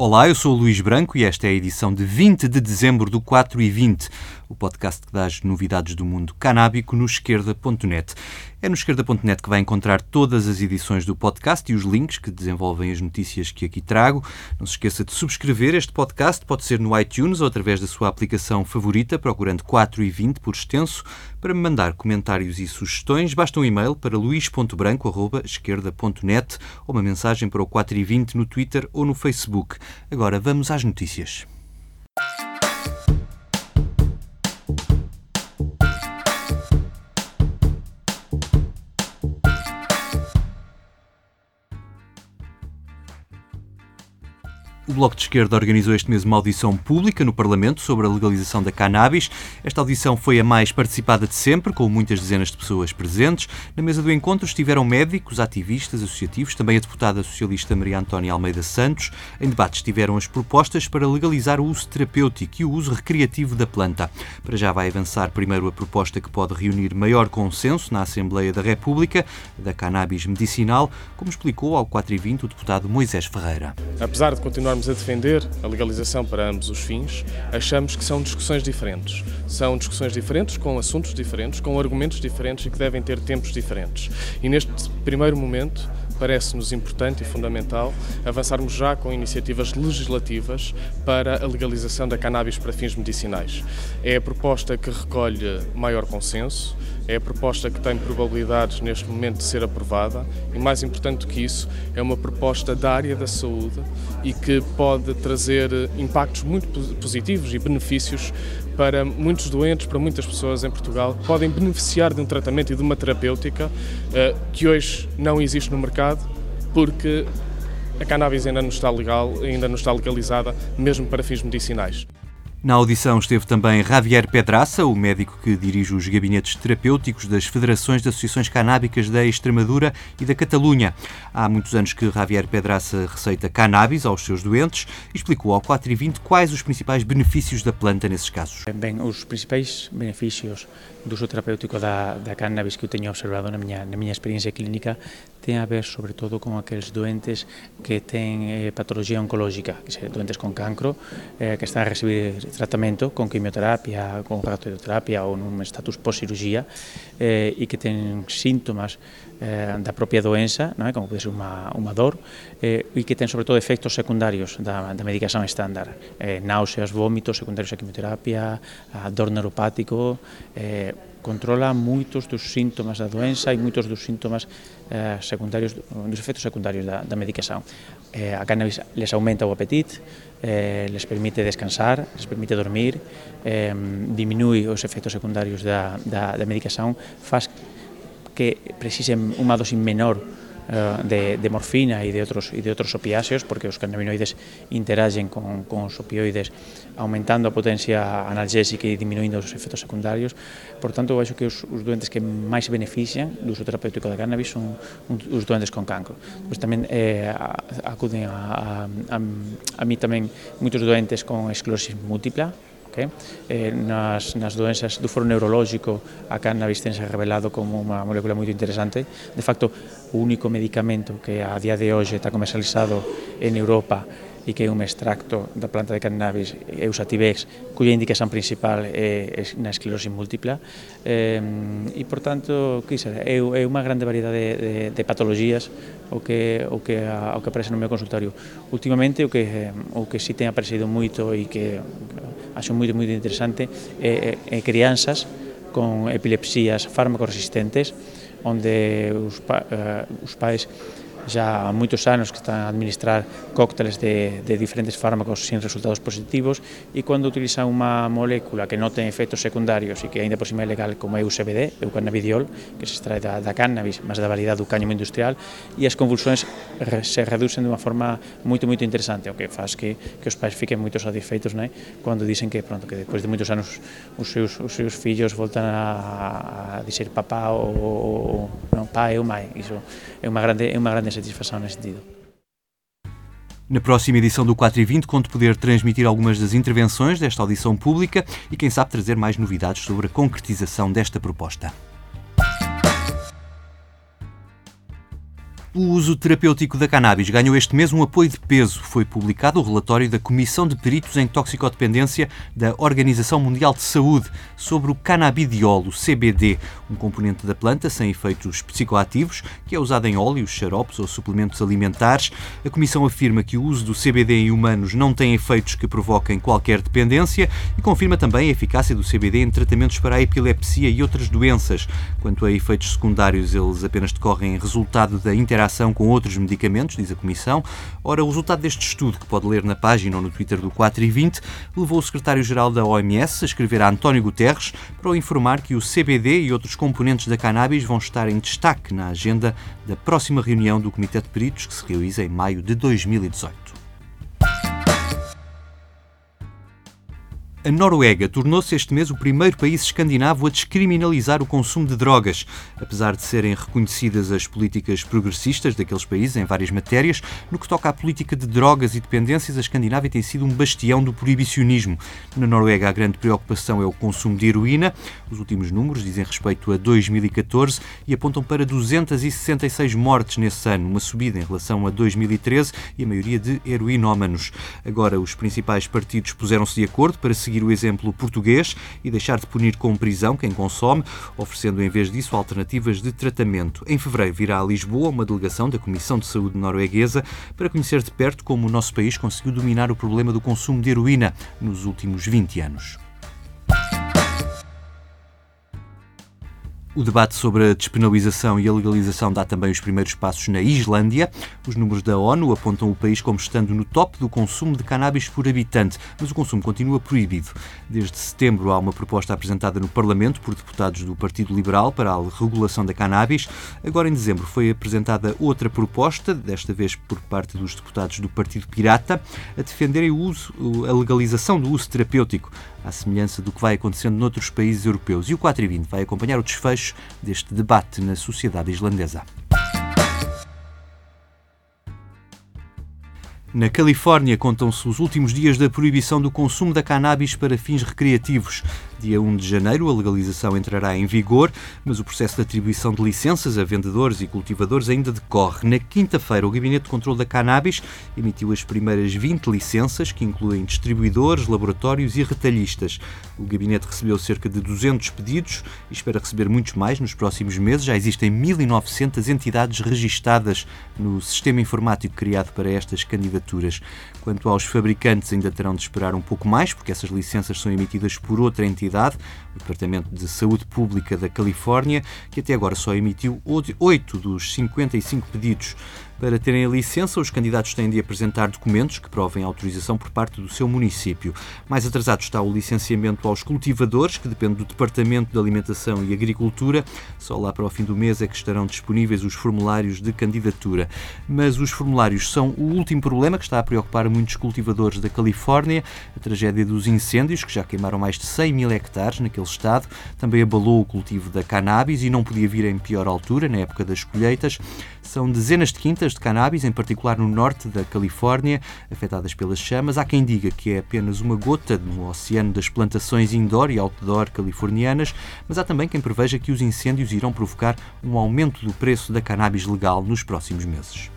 Olá, eu sou o Luís Branco e esta é a edição de 20 de dezembro do 4 e 20, o podcast que dá as novidades do mundo canábico no esquerda.net. É no esquerda.net que vai encontrar todas as edições do podcast e os links que desenvolvem as notícias que aqui trago. Não se esqueça de subscrever este podcast, pode ser no iTunes ou através da sua aplicação favorita, procurando 4 e 20 por extenso. Para me mandar comentários e sugestões, basta um e-mail para luís.branco.esquerda.net ou uma mensagem para o 4 e 20 no Twitter ou no Facebook. Agora vamos às notícias. O Bloco de Esquerda organizou este mês uma audição pública no Parlamento sobre a legalização da cannabis. Esta audição foi a mais participada de sempre, com muitas dezenas de pessoas presentes. Na mesa do encontro estiveram médicos, ativistas, associativos, também a deputada socialista Maria Antónia Almeida Santos. Em debate estiveram as propostas para legalizar o uso terapêutico e o uso recreativo da planta. Para já vai avançar primeiro a proposta que pode reunir maior consenso na Assembleia da República, da cannabis medicinal, como explicou ao 4 e 20 o deputado Moisés Ferreira. Apesar de continuar continuarmos a defender a legalização para ambos os fins, achamos que são discussões diferentes. São discussões diferentes, com assuntos diferentes, com argumentos diferentes e que devem ter tempos diferentes. E neste primeiro momento, parece-nos importante e fundamental avançarmos já com iniciativas legislativas para a legalização da cannabis para fins medicinais. É a proposta que recolhe maior consenso, é a proposta que tem probabilidades neste momento de ser aprovada e, mais importante do que isso, é uma proposta da área da saúde e que pode trazer impactos muito positivos e benefícios para muitos doentes, para muitas pessoas em Portugal, que podem beneficiar de um tratamento e de uma terapêutica eh, que hoje não existe no mercado, porque a cannabis ainda não está legal, ainda não está legalizada, mesmo para fins medicinais. Na audição esteve também Javier Pedraça, o médico que dirige os gabinetes terapêuticos das Federações de Associações Canábicas da Extremadura e da Catalunha. Há muitos anos que Javier Pedraça receita cannabis aos seus doentes e explicou ao 4 e 20 quais os principais benefícios da planta nesses casos. Bem, os principais benefícios do uso terapêutico da, da cannabis que eu tenho observado na minha, na minha experiência clínica ten a ver sobre todo con aqueles doentes que ten eh, patología oncológica, que se doentes con cancro, eh, que están a recibir tratamento con quimioterapia, con radioterapia ou nun status post-cirugía eh, e que ten síntomas eh, da propia doença, non é? como pode ser unha, unha dor, eh, e que ten sobre todo efectos secundarios da, da medicación estándar, eh, náuseas, vómitos secundarios a quimioterapia, a dor neuropático, eh, controla moitos dos síntomas da doença e moitos dos síntomas eh, secundarios, dos efectos secundarios da, da medicación. Eh, a cannabis les aumenta o apetite, eh, les permite descansar, les permite dormir, eh, diminui os efectos secundarios da, da, da medicación, faz que precisen unha dosis menor Eh, de, de, morfina e de outros e de outros opiáceos, porque os cannabinoides interagen con, con os opioides aumentando a potencia analgésica e diminuindo os efectos secundarios. Por tanto, eu acho que os, os doentes que máis benefician do uso terapéutico da cannabis son os doentes con cancro. Pois tamén eh, acuden a, a, a, a mí tamén moitos doentes con esclerosis múltipla, eh? Eh, nas, nas doenças do foro neurológico a cannabis tense revelado como unha molécula moito interesante de facto o único medicamento que a día de hoxe está comercializado en Europa e que é un extracto da planta de cannabis Eusativex, cuya indicación principal é na esclerose múltipla. Eh, e, por tanto, é unha grande variedade de, de, de patologías o que, o, que, o que aparece no meu consultorio. Últimamente, o que, o que si ten aparecido moito e que acho moi, moi interesante, eh, eh, crianzas con epilepsías farmacoresistentes, onde os, pa, eh, os pais xa há moitos anos que están a administrar cócteles de, de diferentes fármacos sin resultados positivos e cando utilizan unha molécula que non ten efectos secundarios e que aínda por cima é legal como é o CBD, o cannabidiol, que se extrae da, da cannabis, mas da validade do cáñamo industrial, e as convulsións se reducen de unha forma moito, moito interesante, o que faz que, que os pais fiquen moito satisfeitos, né? cando dicen que, pronto, que despois de moitos anos os seus, os seus fillos voltan a, a dizer papá ou, ou, ou non, pai ou mãe, iso é unha grande, é unha grande satisfação nesse sentido. Na próxima edição do 4 e 20, conto poder transmitir algumas das intervenções desta audição pública e, quem sabe, trazer mais novidades sobre a concretização desta proposta. O uso terapêutico da cannabis ganhou este mês um apoio de peso. Foi publicado o relatório da Comissão de Peritos em Toxicodependência da Organização Mundial de Saúde sobre o cannabidiol, o CBD, um componente da planta sem efeitos psicoativos, que é usado em óleos, xaropes ou suplementos alimentares. A Comissão afirma que o uso do CBD em humanos não tem efeitos que provoquem qualquer dependência e confirma também a eficácia do CBD em tratamentos para a epilepsia e outras doenças. Quanto a efeitos secundários, eles apenas decorrem em resultado da interação interação com outros medicamentos, diz a Comissão. Ora, o resultado deste estudo, que pode ler na página ou no Twitter do 4 e 20, levou o secretário-geral da OMS a escrever a António Guterres para o informar que o CBD e outros componentes da cannabis vão estar em destaque na agenda da próxima reunião do Comitê de Peritos, que se realiza em maio de 2018. A Noruega tornou-se este mês o primeiro país escandinavo a descriminalizar o consumo de drogas. Apesar de serem reconhecidas as políticas progressistas daqueles países em várias matérias, no que toca à política de drogas e dependências, a Escandinávia tem sido um bastião do proibicionismo. Na Noruega, a grande preocupação é o consumo de heroína. Os últimos números dizem respeito a 2014 e apontam para 266 mortes nesse ano, uma subida em relação a 2013 e a maioria de heroinómanos. Agora, os principais partidos puseram-se de acordo para seguir seguir o exemplo português e deixar de punir com prisão quem consome, oferecendo em vez disso alternativas de tratamento. Em fevereiro virá a Lisboa uma delegação da Comissão de Saúde norueguesa para conhecer de perto como o nosso país conseguiu dominar o problema do consumo de heroína nos últimos 20 anos. O debate sobre a despenalização e a legalização dá também os primeiros passos na Islândia. Os números da ONU apontam o país como estando no top do consumo de cannabis por habitante, mas o consumo continua proibido. Desde setembro há uma proposta apresentada no Parlamento por deputados do Partido Liberal para a regulação da cannabis. Agora, em dezembro, foi apresentada outra proposta, desta vez por parte dos deputados do Partido Pirata, a defenderem o uso, a legalização do uso terapêutico à semelhança do que vai acontecendo noutros países europeus. E o 4 e 20 vai acompanhar o desfecho deste debate na sociedade islandesa. Na Califórnia contam-se os últimos dias da proibição do consumo da cannabis para fins recreativos. Dia 1 de janeiro, a legalização entrará em vigor, mas o processo de atribuição de licenças a vendedores e cultivadores ainda decorre. Na quinta-feira, o Gabinete de Controlo da Cannabis emitiu as primeiras 20 licenças, que incluem distribuidores, laboratórios e retalhistas. O Gabinete recebeu cerca de 200 pedidos e espera receber muitos mais nos próximos meses. Já existem 1.900 entidades registadas no sistema informático criado para estas candidaturas. Quanto aos fabricantes, ainda terão de esperar um pouco mais, porque essas licenças são emitidas por outra entidade o Departamento de Saúde Pública da Califórnia, que até agora só emitiu 8 dos 55 pedidos para terem a licença, os candidatos têm de apresentar documentos que provem autorização por parte do seu município. Mais atrasado está o licenciamento aos cultivadores, que depende do Departamento de Alimentação e Agricultura. Só lá para o fim do mês é que estarão disponíveis os formulários de candidatura. Mas os formulários são o último problema que está a preocupar muitos cultivadores da Califórnia. A tragédia dos incêndios, que já queimaram mais de 100 mil hectares naquele estado, também abalou o cultivo da cannabis e não podia vir em pior altura, na época das colheitas. São dezenas de quintas de cannabis, em particular no norte da Califórnia, afetadas pelas chamas. Há quem diga que é apenas uma gota no oceano das plantações indoor e outdoor californianas, mas há também quem preveja que os incêndios irão provocar um aumento do preço da cannabis legal nos próximos meses.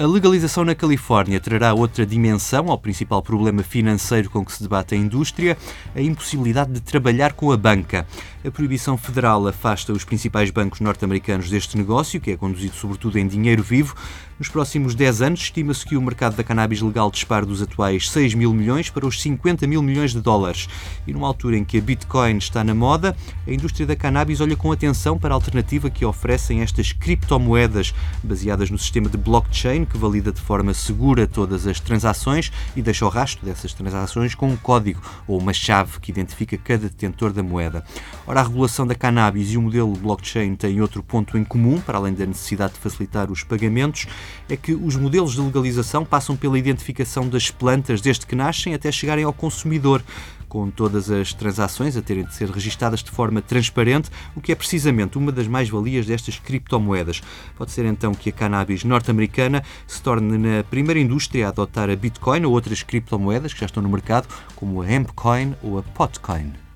A legalização na Califórnia trará outra dimensão ao principal problema financeiro com que se debate a indústria, a impossibilidade de trabalhar com a banca. A proibição federal afasta os principais bancos norte-americanos deste negócio, que é conduzido sobretudo em dinheiro vivo. Nos próximos 10 anos, estima-se que o mercado da cannabis legal dispare dos atuais 6 mil milhões para os 50 mil milhões de dólares. E numa altura em que a Bitcoin está na moda, a indústria da cannabis olha com atenção para a alternativa que oferecem estas criptomoedas baseadas no sistema de blockchain que valida de forma segura todas as transações e deixa o rastro dessas transações com um código ou uma chave que identifica cada detentor da moeda. Ora, a regulação da cannabis e o modelo blockchain têm outro ponto em comum, para além da necessidade de facilitar os pagamentos, é que os modelos de legalização passam pela identificação das plantas desde que nascem até chegarem ao consumidor com todas as transações a terem de ser registadas de forma transparente, o que é precisamente uma das mais-valias destas criptomoedas. Pode ser então que a cannabis norte-americana se torne na primeira indústria a adotar a Bitcoin ou outras criptomoedas que já estão no mercado, como a Hempcoin ou a Potcoin.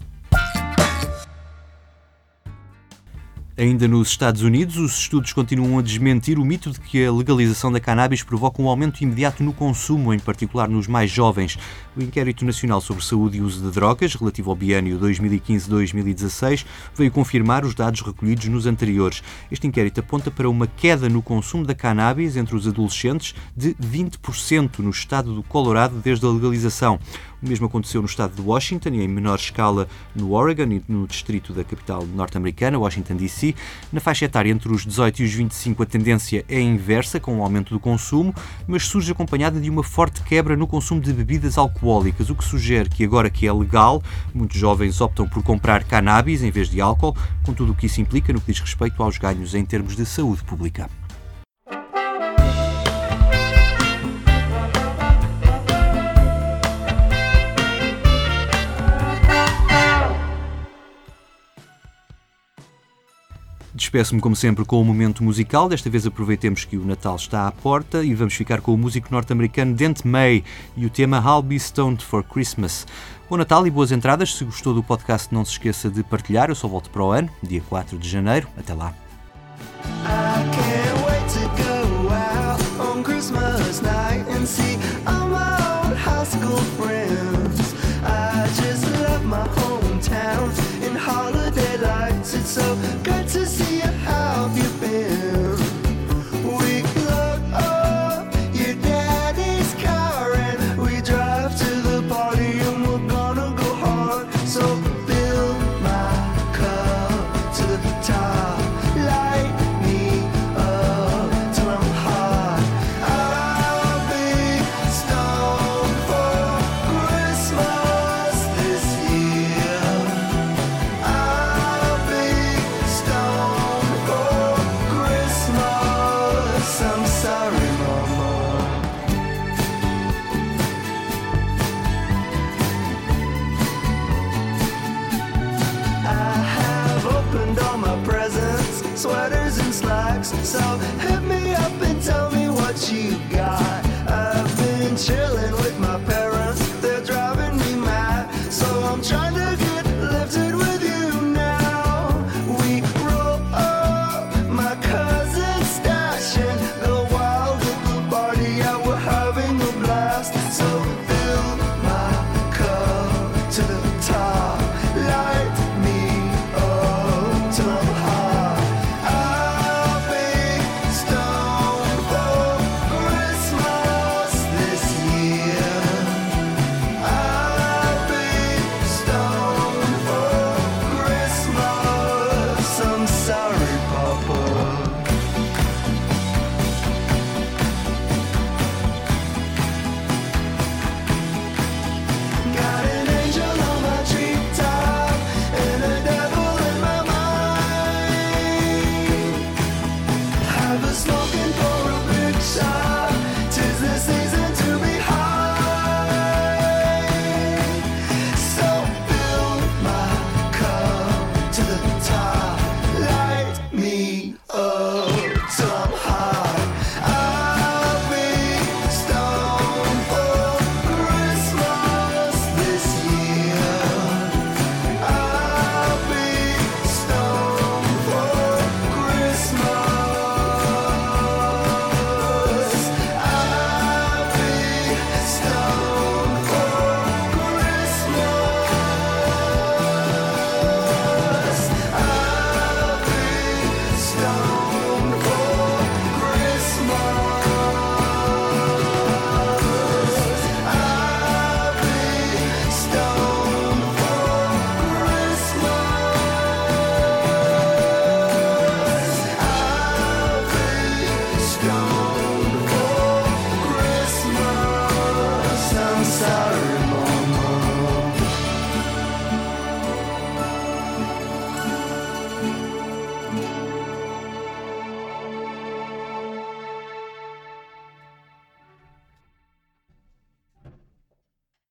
Ainda nos Estados Unidos, os estudos continuam a desmentir o mito de que a legalização da cannabis provoca um aumento imediato no consumo, em particular nos mais jovens. O Inquérito Nacional sobre Saúde e Uso de Drogas, relativo ao biênio 2015-2016, veio confirmar os dados recolhidos nos anteriores. Este inquérito aponta para uma queda no consumo da cannabis entre os adolescentes de 20% no estado do Colorado desde a legalização. O mesmo aconteceu no estado de Washington e em menor escala no Oregon e no distrito da capital norte-americana, Washington DC. Na faixa etária entre os 18 e os 25 a tendência é inversa, com o um aumento do consumo, mas surge acompanhada de uma forte quebra no consumo de bebidas alcoólicas, o que sugere que agora que é legal, muitos jovens optam por comprar cannabis em vez de álcool, com tudo o que isso implica no que diz respeito aos ganhos em termos de saúde pública. Despeço-me, como sempre, com o momento musical. Desta vez aproveitemos que o Natal está à porta e vamos ficar com o músico norte-americano Dent May e o tema I'll Be Stoned for Christmas. Bom Natal e boas entradas. Se gostou do podcast, não se esqueça de partilhar. Eu só volto para o ano, dia 4 de janeiro. Até lá. chilling with my.